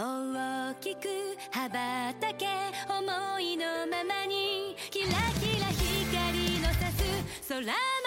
大きく羽ばたけ思いのままにキラキラ光の差す空